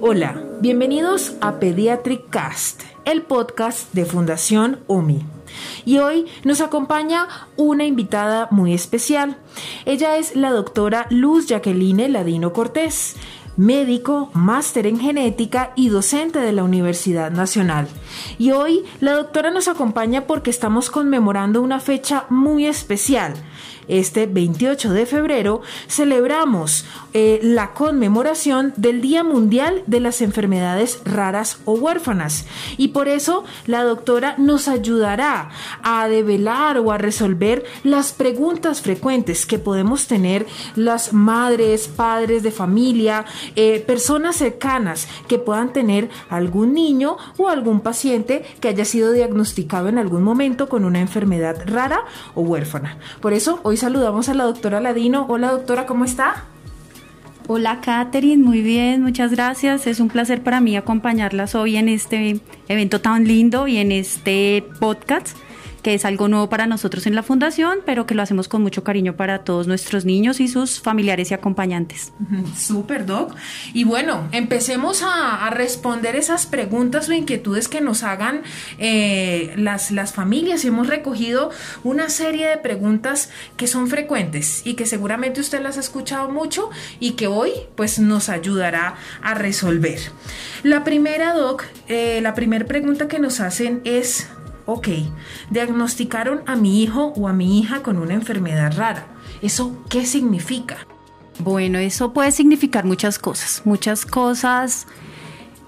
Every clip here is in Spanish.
Hola, bienvenidos a Pediatric Cast, el podcast de Fundación UMI. Y hoy nos acompaña una invitada muy especial. Ella es la doctora Luz Jacqueline Ladino Cortés, médico, máster en genética y docente de la Universidad Nacional. Y hoy la doctora nos acompaña porque estamos conmemorando una fecha muy especial este 28 de febrero celebramos eh, la conmemoración del Día Mundial de las Enfermedades Raras o Huérfanas y por eso la doctora nos ayudará a develar o a resolver las preguntas frecuentes que podemos tener las madres, padres de familia, eh, personas cercanas que puedan tener algún niño o algún paciente que haya sido diagnosticado en algún momento con una enfermedad rara o huérfana. Por eso hoy saludamos a la doctora Ladino. Hola doctora, ¿cómo está? Hola Katherine, muy bien, muchas gracias. Es un placer para mí acompañarlas hoy en este evento tan lindo y en este podcast que es algo nuevo para nosotros en la fundación, pero que lo hacemos con mucho cariño para todos nuestros niños y sus familiares y acompañantes. Súper, Doc. Y bueno, empecemos a, responder esas preguntas o inquietudes que nos hagan eh, las, las familias. Hemos recogido una serie de preguntas que son frecuentes y que seguramente usted las ha escuchado mucho y que hoy pues nos ayudará a resolver. La primera, Doc, eh, la primera pregunta que nos hacen es ok, diagnosticaron a mi hijo o a mi hija con una enfermedad rara. ¿Eso qué significa? Bueno, eso puede significar muchas cosas, muchas cosas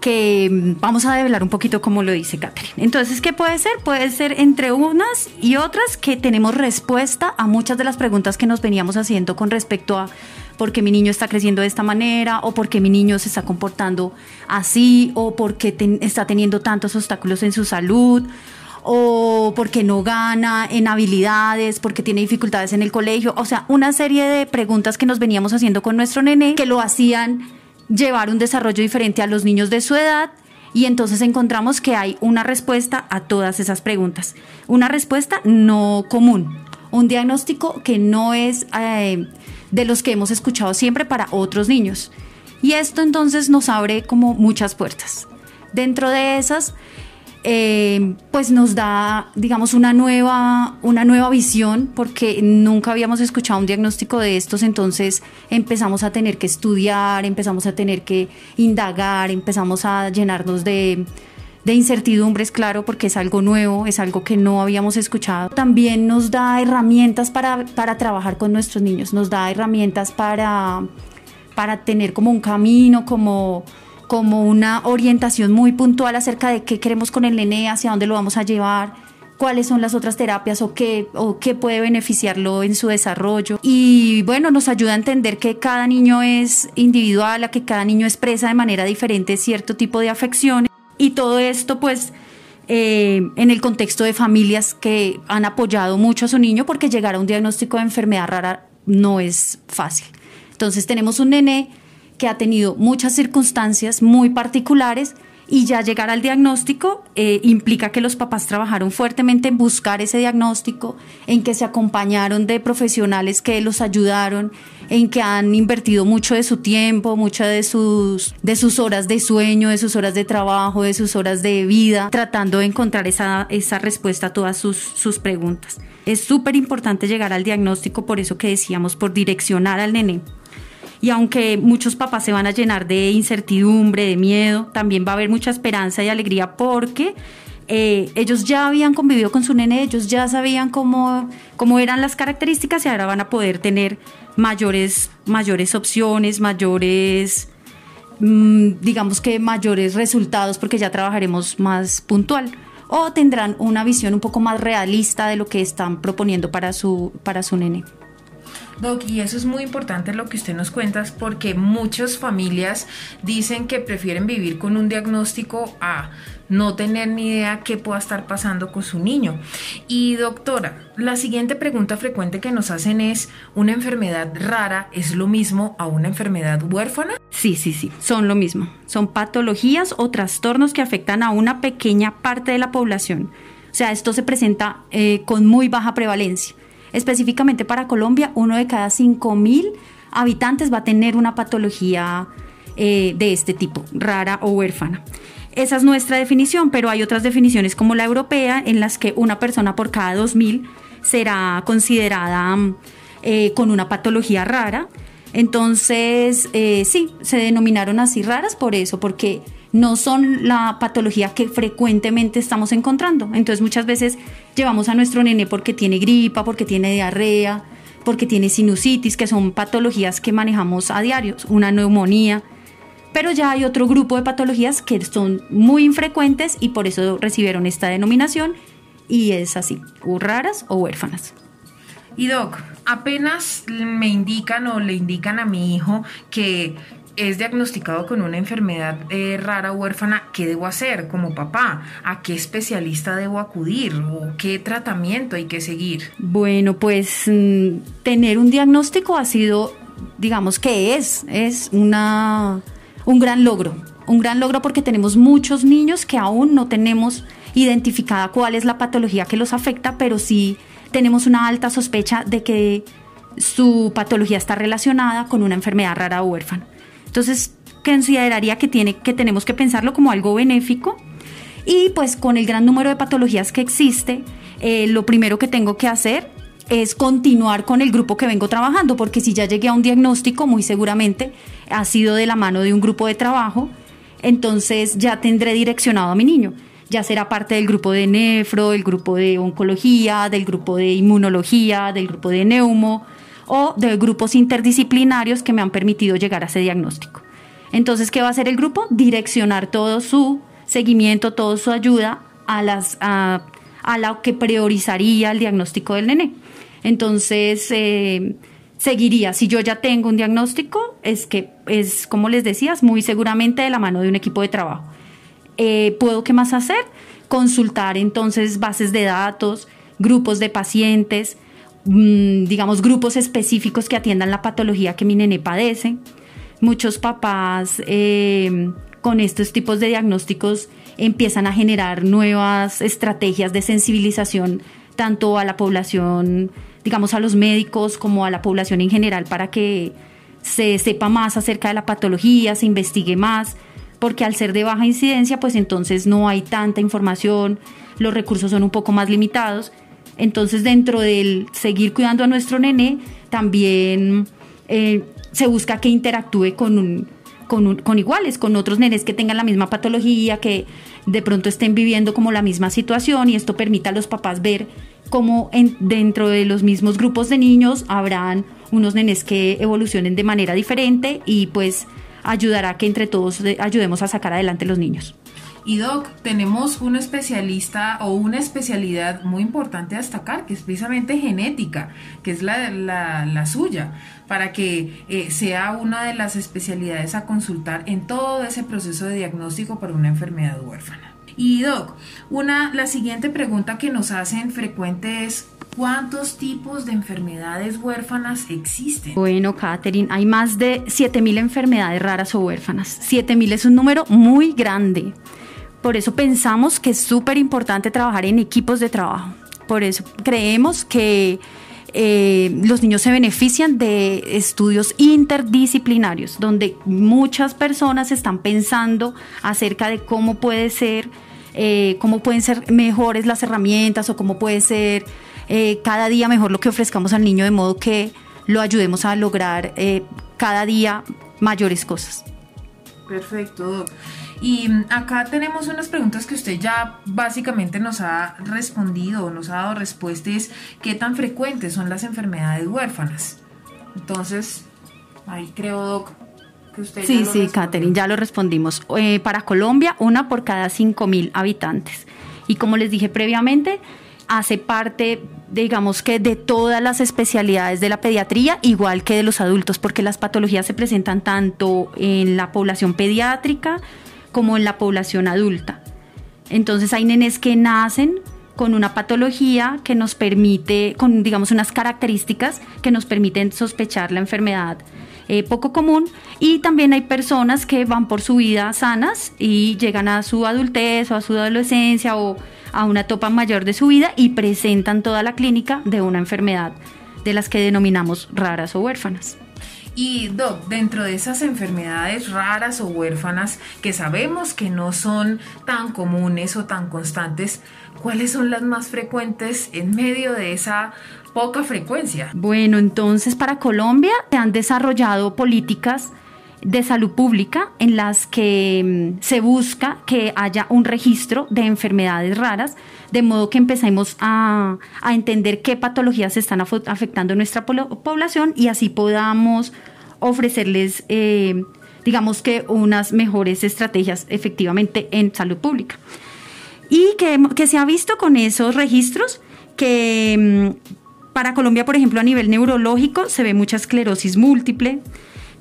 que mm, vamos a develar un poquito como lo dice Catherine. Entonces, ¿qué puede ser? Puede ser entre unas y otras que tenemos respuesta a muchas de las preguntas que nos veníamos haciendo con respecto a por qué mi niño está creciendo de esta manera o por qué mi niño se está comportando así o por qué está teniendo tantos obstáculos en su salud o porque no gana en habilidades, porque tiene dificultades en el colegio, o sea, una serie de preguntas que nos veníamos haciendo con nuestro nene que lo hacían llevar un desarrollo diferente a los niños de su edad y entonces encontramos que hay una respuesta a todas esas preguntas, una respuesta no común, un diagnóstico que no es eh, de los que hemos escuchado siempre para otros niños. Y esto entonces nos abre como muchas puertas. Dentro de esas eh, pues nos da, digamos, una nueva, una nueva visión, porque nunca habíamos escuchado un diagnóstico de estos, entonces empezamos a tener que estudiar, empezamos a tener que indagar, empezamos a llenarnos de, de incertidumbres, claro, porque es algo nuevo, es algo que no habíamos escuchado. También nos da herramientas para, para trabajar con nuestros niños, nos da herramientas para, para tener como un camino, como como una orientación muy puntual acerca de qué queremos con el nene, hacia dónde lo vamos a llevar, cuáles son las otras terapias o qué, o qué puede beneficiarlo en su desarrollo. Y bueno, nos ayuda a entender que cada niño es individual, a que cada niño expresa de manera diferente cierto tipo de afecciones. Y todo esto pues eh, en el contexto de familias que han apoyado mucho a su niño porque llegar a un diagnóstico de enfermedad rara no es fácil. Entonces tenemos un nene que ha tenido muchas circunstancias muy particulares y ya llegar al diagnóstico eh, implica que los papás trabajaron fuertemente en buscar ese diagnóstico, en que se acompañaron de profesionales que los ayudaron, en que han invertido mucho de su tiempo, muchas de sus, de sus horas de sueño, de sus horas de trabajo, de sus horas de vida, tratando de encontrar esa, esa respuesta a todas sus, sus preguntas. Es súper importante llegar al diagnóstico, por eso que decíamos, por direccionar al nene y aunque muchos papás se van a llenar de incertidumbre, de miedo, también va a haber mucha esperanza y alegría porque eh, ellos ya habían convivido con su nene, ellos ya sabían cómo, cómo eran las características y ahora van a poder tener mayores, mayores opciones, mayores, mm, digamos que mayores resultados porque ya trabajaremos más puntual o tendrán una visión un poco más realista de lo que están proponiendo para su, para su nene. Doc, y eso es muy importante lo que usted nos cuenta, porque muchas familias dicen que prefieren vivir con un diagnóstico a no tener ni idea qué pueda estar pasando con su niño. Y doctora, la siguiente pregunta frecuente que nos hacen es, ¿una enfermedad rara es lo mismo a una enfermedad huérfana? Sí, sí, sí, son lo mismo. Son patologías o trastornos que afectan a una pequeña parte de la población. O sea, esto se presenta eh, con muy baja prevalencia específicamente para Colombia, uno de cada 5.000 habitantes va a tener una patología eh, de este tipo, rara o huérfana. Esa es nuestra definición, pero hay otras definiciones como la europea en las que una persona por cada 2.000 será considerada eh, con una patología rara. Entonces, eh, sí, se denominaron así raras por eso, porque no son la patología que frecuentemente estamos encontrando. Entonces, muchas veces llevamos a nuestro nene porque tiene gripa, porque tiene diarrea, porque tiene sinusitis, que son patologías que manejamos a diario, una neumonía. Pero ya hay otro grupo de patologías que son muy infrecuentes y por eso recibieron esta denominación y es así, o raras o huérfanas. Y Doc, apenas me indican o le indican a mi hijo que es diagnosticado con una enfermedad eh, rara huérfana, ¿qué debo hacer como papá? ¿A qué especialista debo acudir? ¿O qué tratamiento hay que seguir? Bueno, pues mm, tener un diagnóstico ha sido, digamos que es, es una un gran logro, un gran logro porque tenemos muchos niños que aún no tenemos identificada cuál es la patología que los afecta, pero sí tenemos una alta sospecha de que su patología está relacionada con una enfermedad rara o huérfana. Entonces, consideraría que, tiene, que tenemos que pensarlo como algo benéfico y pues con el gran número de patologías que existe, eh, lo primero que tengo que hacer es continuar con el grupo que vengo trabajando, porque si ya llegué a un diagnóstico, muy seguramente ha sido de la mano de un grupo de trabajo, entonces ya tendré direccionado a mi niño. Ya será parte del grupo de nefro, del grupo de oncología, del grupo de inmunología, del grupo de neumo o de grupos interdisciplinarios que me han permitido llegar a ese diagnóstico. Entonces, ¿qué va a hacer el grupo? Direccionar todo su seguimiento, toda su ayuda a, las, a, a lo que priorizaría el diagnóstico del nene. Entonces, eh, seguiría. Si yo ya tengo un diagnóstico, es que es, como les decías, muy seguramente de la mano de un equipo de trabajo. Eh, ¿Puedo qué más hacer? Consultar entonces bases de datos, grupos de pacientes, digamos, grupos específicos que atiendan la patología que mi nene padece. Muchos papás eh, con estos tipos de diagnósticos empiezan a generar nuevas estrategias de sensibilización tanto a la población digamos, a los médicos como a la población en general para que se sepa más acerca de la patología, se investigue más, porque al ser de baja incidencia, pues entonces no hay tanta información, los recursos son un poco más limitados. Entonces, dentro del seguir cuidando a nuestro nene, también eh, se busca que interactúe con, con, con, iguales, con otros nenes que tengan la misma patología, que de pronto estén viviendo como la misma situación y esto permita a los papás ver como en, dentro de los mismos grupos de niños habrán unos nenes que evolucionen de manera diferente y pues ayudará que entre todos ayudemos a sacar adelante los niños. Y Doc, tenemos un especialista o una especialidad muy importante a destacar, que es precisamente genética, que es la, la, suya, para que eh, sea una de las especialidades a consultar en todo ese proceso de diagnóstico para una enfermedad huérfana. Y Doc, una, la siguiente pregunta que nos hacen frecuente es ¿Cuántos tipos de enfermedades huérfanas existen? Bueno, Katherine, hay más de 7.000 enfermedades raras o huérfanas. 7.000 es un número muy grande. Por eso pensamos que es súper importante trabajar en equipos de trabajo. Por eso creemos que eh, los niños se benefician de estudios interdisciplinarios, donde muchas personas están pensando acerca de cómo puede ser eh, cómo pueden ser mejores las herramientas o cómo puede ser eh, cada día mejor lo que ofrezcamos al niño de modo que lo ayudemos a lograr cada día mayores cosas. Perfecto. Y mm, acá tenemos unas preguntas que usted ya básicamente nos ha respondido, nos ha dado respuestas. ¿Qué tan frecuentes son las enfermedades huérfanas? Entonces, ahí creo, Doc, sí, sí, Catherine, ya lo respondimos. Eh, para Colombia, una por cada 5.000 habitantes. Y como les dije previamente, hace parte, digamos que de todas las especialidades de la pediatría, igual que de los adultos, porque las patologías se presentan tanto en la población pediátrica como en la población adulta. Entonces hay nenes que nacen con una patología que nos permite, con digamos unas características que nos permiten sospechar la enfermedad eh, poco común y también hay personas que van por su vida sanas y llegan a su adultez o a su adolescencia o a una etapa mayor de su vida y presentan toda la clínica de una enfermedad de las que denominamos raras o huérfanas. Y Doc, dentro de esas enfermedades raras o huérfanas que sabemos que no son tan comunes o tan constantes, ¿cuáles son las más frecuentes en medio de esa poca frecuencia? Bueno, entonces para Colombia se han desarrollado políticas de salud pública en las que mm, se busca que haya un registro de enfermedades raras, de modo que empecemos a, entender qué patologías están afectando nuestra población y así podamos ofrecerles, eh, digamos que, unas mejores estrategias efectivamente en salud pública. Y que, que se ha visto con esos registros que mm, para Colombia, por ejemplo, a nivel neurológico se ve mucha esclerosis múltiple,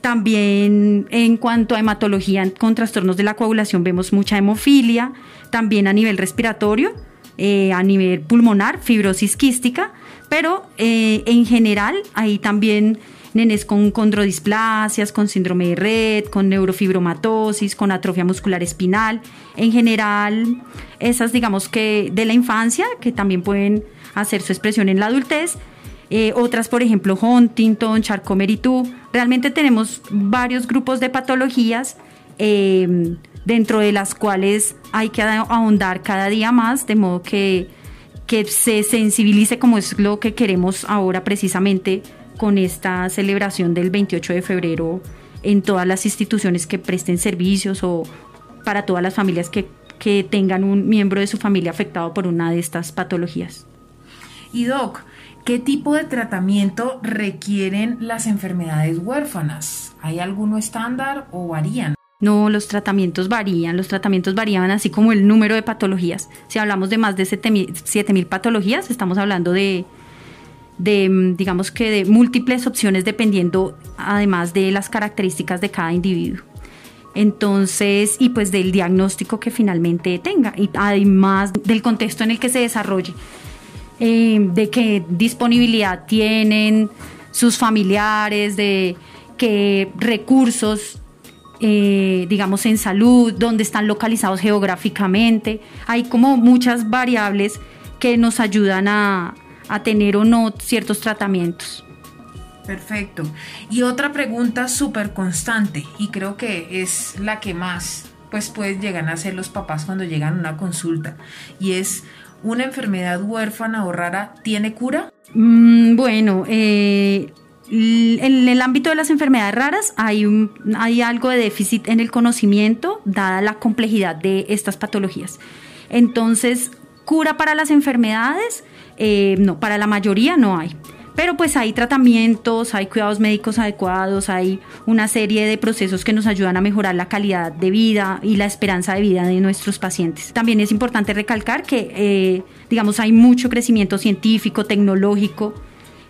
también en cuanto a hematología con trastornos de la coagulación vemos mucha hemofilia, también a nivel respiratorio, eh, a nivel pulmonar, fibrosis quística, pero eh, en general hay también nenes con condrodisplasias, con síndrome de red, con neurofibromatosis, con atrofia muscular espinal. En general, esas digamos que de la infancia, que también pueden hacer su expresión en la adultez, eh, otras, por ejemplo, Huntington, Charcot-Marie-Tooth. Realmente tenemos varios grupos de patologías em, dentro de las cuales hay que ahondar cada día más, de modo que, que se sensibilice como es lo que queremos ahora precisamente con esta celebración del 28 de febrero en todas las instituciones que presten servicios o para todas las familias que, que tengan un miembro de su familia afectado por una de estas patologías. Y Doc, ¿Qué tipo de tratamiento requieren las enfermedades huérfanas? ¿Hay alguno estándar o varían? No, los tratamientos varían, los tratamientos varían así como el número de patologías. Si hablamos de más de 7.000 patologías, estamos hablando de, de, digamos que de múltiples opciones dependiendo además de las características de cada individuo. Entonces, y pues del diagnóstico que finalmente tenga y además del contexto en el que se desarrolle. Eh, de qué disponibilidad tienen sus familiares, de qué recursos, eh, digamos, en salud, dónde están localizados geográficamente. Hay como muchas variables que nos ayudan a, a tener o no ciertos tratamientos. Perfecto. Y otra pregunta súper constante, y creo que es la que más pues pueden llegar a hacer los papás cuando llegan a una consulta, y es ¿Una enfermedad huérfana o rara tiene cura? Mm, bueno, eh, en el ámbito de las enfermedades raras hay, hay algo de déficit en el conocimiento dada la complejidad de estas patologías. Entonces, cura para las enfermedades, eh, no, para la mayoría no hay. Pero pues hay tratamientos, hay cuidados médicos adecuados, hay una serie de procesos que nos ayudan a mejorar la calidad de vida y la esperanza de vida de nuestros pacientes. También es importante recalcar que, eh, digamos, hay mucho crecimiento científico, tecnológico,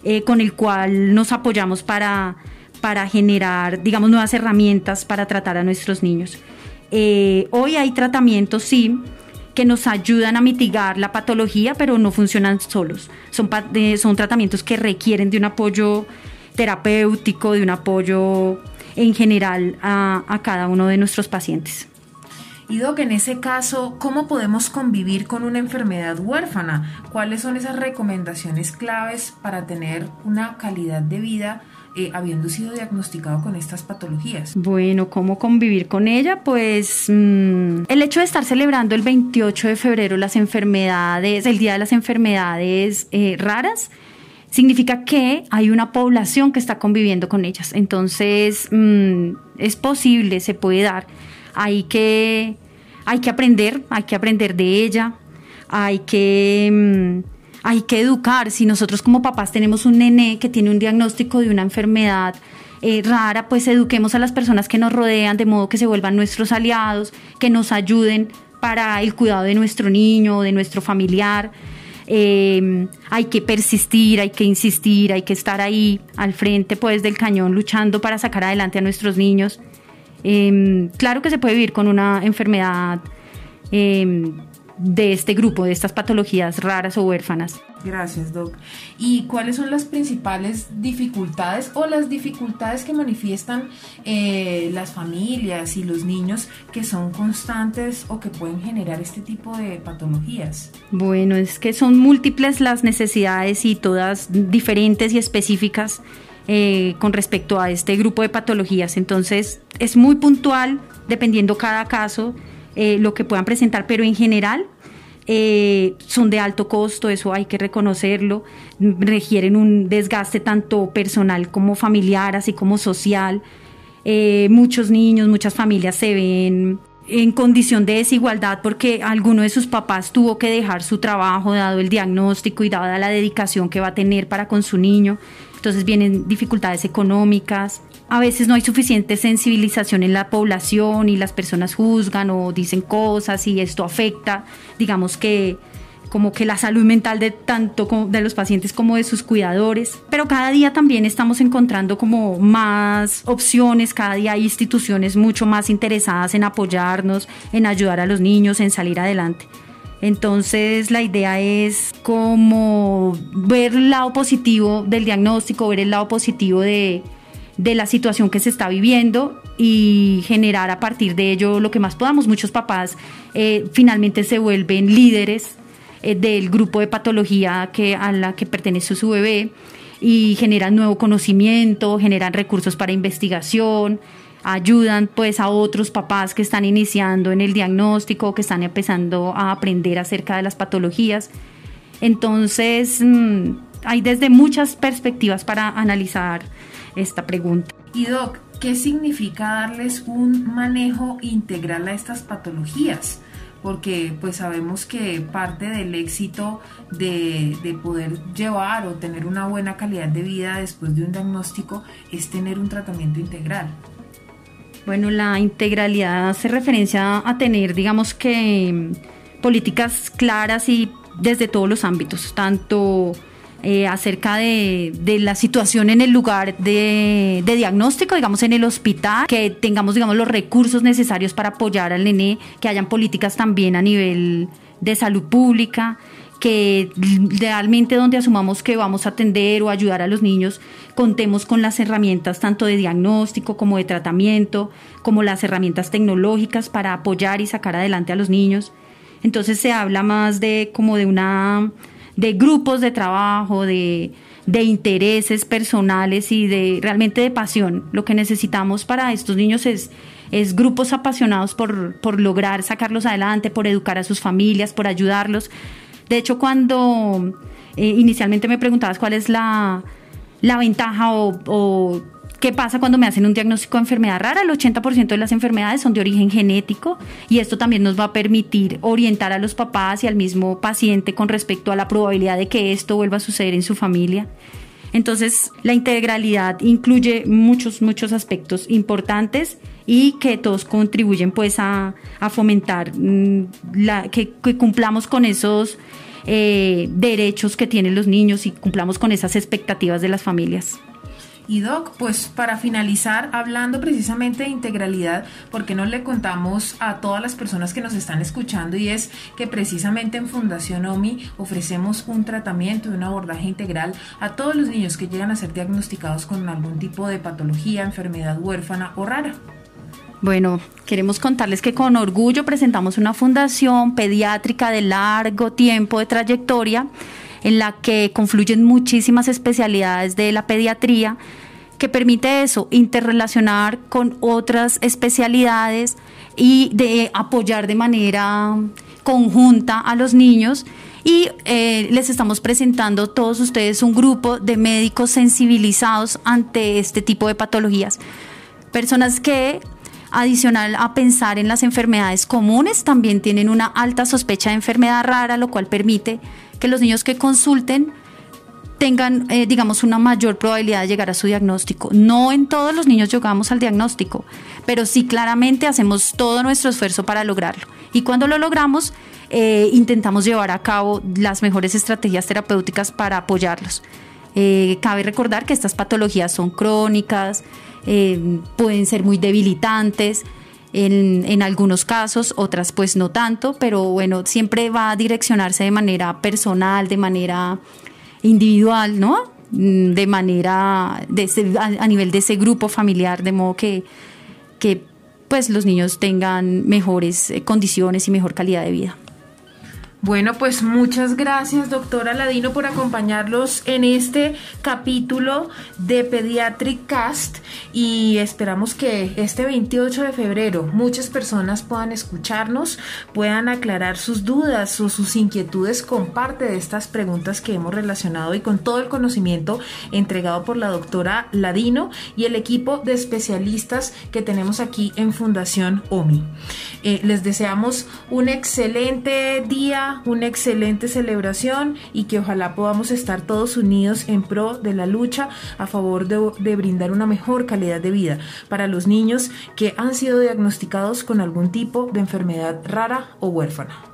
eh, con el cual nos apoyamos para, para generar, digamos, nuevas herramientas para tratar a nuestros niños. Eh, hoy hay tratamientos, sí, que nos ayudan a mitigar la patología, pero no funcionan solos. Son, son tratamientos que requieren de un apoyo terapéutico, de un apoyo en general a, a cada uno de nuestros pacientes. Y Doc, en ese caso, ¿cómo podemos convivir con una enfermedad huérfana? ¿Cuáles son esas recomendaciones claves para tener una calidad de vida eh, habiendo sido diagnosticado con estas patologías? Bueno, ¿cómo convivir con ella? Pues mm, el hecho de estar celebrando el 28 de febrero las enfermedades, el Día de las Enfermedades eh, Raras, significa que hay una población que está conviviendo con ellas. Entonces, mm, es posible, se puede dar. Hay que, hay que aprender, hay que aprender de ella, hay que... Mm, hay que educar. Si nosotros como papás tenemos un nene que tiene un diagnóstico de una enfermedad eh, rara, pues eduquemos a las personas que nos rodean de modo que se vuelvan nuestros aliados, que nos ayuden para el cuidado de nuestro niño, de nuestro familiar. Eh, hay que persistir, hay que insistir, hay que estar ahí al frente pues del cañón luchando para sacar adelante a nuestros niños. Eh, claro que se puede vivir con una enfermedad de este grupo, de estas patologías raras o huérfanas. Gracias, Doc. ¿Y cuáles son las principales dificultades o las dificultades que manifiestan eh, las familias y los niños que son constantes o que pueden generar este tipo de patologías? Bueno, es que son múltiples las necesidades y todas diferentes y específicas eh, con respecto a este grupo de patologías. Entonces, es muy puntual, dependiendo cada caso, eh, lo que puedan presentar, pero en general eh, son de alto costo, eso hay que reconocerlo, requieren un desgaste tanto personal como familiar, así como social. Eh, muchos niños, muchas familias se ven en condición de desigualdad porque alguno de sus papás tuvo que dejar su trabajo dado el diagnóstico y dada la dedicación que va a tener para con su niño. Entonces vienen dificultades económicas, a veces no hay suficiente sensibilización en la población y las personas juzgan o dicen cosas y esto afecta, digamos que como que la salud mental de tanto de los pacientes como de sus cuidadores, pero cada día también estamos encontrando como más opciones, cada día hay instituciones mucho más interesadas en apoyarnos, en ayudar a los niños, en salir adelante. Entonces la idea es como ver el lado positivo del diagnóstico, ver el lado positivo de, de la situación que se está viviendo y generar a partir de ello lo que más podamos. Muchos papás eh, finalmente se vuelven líderes eh, del grupo de patología que, a la que pertenece su bebé y generan nuevo conocimiento, generan recursos para investigación, ayudan pues a otros papás que están iniciando en el diagnóstico, que están empezando a aprender acerca de las patologías. Entonces, mm, hay desde muchas perspectivas para analizar esta pregunta. Y Doc, ¿qué significa darles un manejo integral a estas patologías? Porque pues sabemos que parte del éxito de, de, poder llevar o tener una buena calidad de vida después de un diagnóstico es tener un tratamiento integral. Bueno, la integralidad hace referencia a tener, digamos que, políticas claras y desde todos los ámbitos, tanto eh, acerca de, la situación en el lugar de, diagnóstico, digamos en el hospital, que tengamos digamos los recursos necesarios para apoyar al nené, que hayan políticas también a nivel de salud pública, que realmente donde asumamos que vamos a atender o ayudar a los niños, contemos con las herramientas tanto de diagnóstico como de tratamiento, como las herramientas tecnológicas para apoyar y sacar adelante a los niños. Entonces se habla más de como de una de grupos de trabajo, de, intereses personales y de realmente de pasión. Lo que necesitamos para estos niños es, es grupos apasionados por, por lograr sacarlos adelante, por educar a sus familias, por ayudarlos. De hecho, cuando eh, inicialmente me preguntabas cuál es la, ventaja o ¿Qué pasa cuando me hacen un diagnóstico de enfermedad rara? El 80% de las enfermedades son de origen genético y esto también nos va a permitir orientar a los papás y al mismo paciente con respecto a la probabilidad de que esto vuelva a suceder en su familia. Entonces, la integralidad incluye muchos, muchos aspectos importantes y que todos contribuyen pues a, fomentar mm, que, cumplamos con esos eh, derechos que tienen los niños y cumplamos con esas expectativas de las familias. Y Doc, pues para finalizar, hablando precisamente de integralidad, ¿por qué no le contamos a todas las personas que nos están escuchando? Y es que precisamente en Fundación OMI ofrecemos un tratamiento y un abordaje integral a todos los niños que llegan a ser diagnosticados con algún tipo de patología, enfermedad huérfana o rara. Bueno, queremos contarles que con orgullo presentamos una fundación pediátrica de largo tiempo de trayectoria en la que confluyen muchísimas especialidades de la pediatría, que permite eso, interrelacionar con otras especialidades y de apoyar de manera conjunta a los niños. Y eh, les estamos presentando todos ustedes un grupo de médicos sensibilizados ante este tipo de patologías. Personas que adicional a pensar en las enfermedades comunes, también tienen una alta sospecha de enfermedad rara, lo cual permite que los niños que consulten tengan, eh, digamos, una mayor probabilidad de llegar a su diagnóstico. No en todos los niños llegamos al diagnóstico, pero sí claramente hacemos todo nuestro esfuerzo para lograrlo. Y cuando lo logramos, eh, intentamos llevar a cabo las mejores estrategias terapéuticas para apoyarlos. Eh, cabe recordar que estas patologías son crónicas, pueden ser muy debilitantes, en, en, algunos casos, otras pues no tanto, pero bueno, siempre va a direccionarse de manera personal, de manera individual, ¿no? Mm, de manera, de a, nivel de ese grupo familiar, de modo que, que pues los niños tengan mejores eh, condiciones y mejor calidad de vida. Bueno, pues muchas gracias, doctora Ladino, por acompañarlos en este capítulo de Pediatric Cast y esperamos que este 28 de febrero muchas personas puedan escucharnos, puedan aclarar sus dudas o sus inquietudes con parte de estas preguntas que hemos relacionado y con todo el conocimiento entregado por la doctora Ladino y el equipo de especialistas que tenemos aquí en Fundación OMI. Eh, les deseamos un excelente una excelente celebración y que ojalá podamos estar todos unidos en pro de la lucha a favor de brindar una mejor calidad de vida para los niños que han sido diagnosticados con algún tipo de enfermedad rara o huérfana.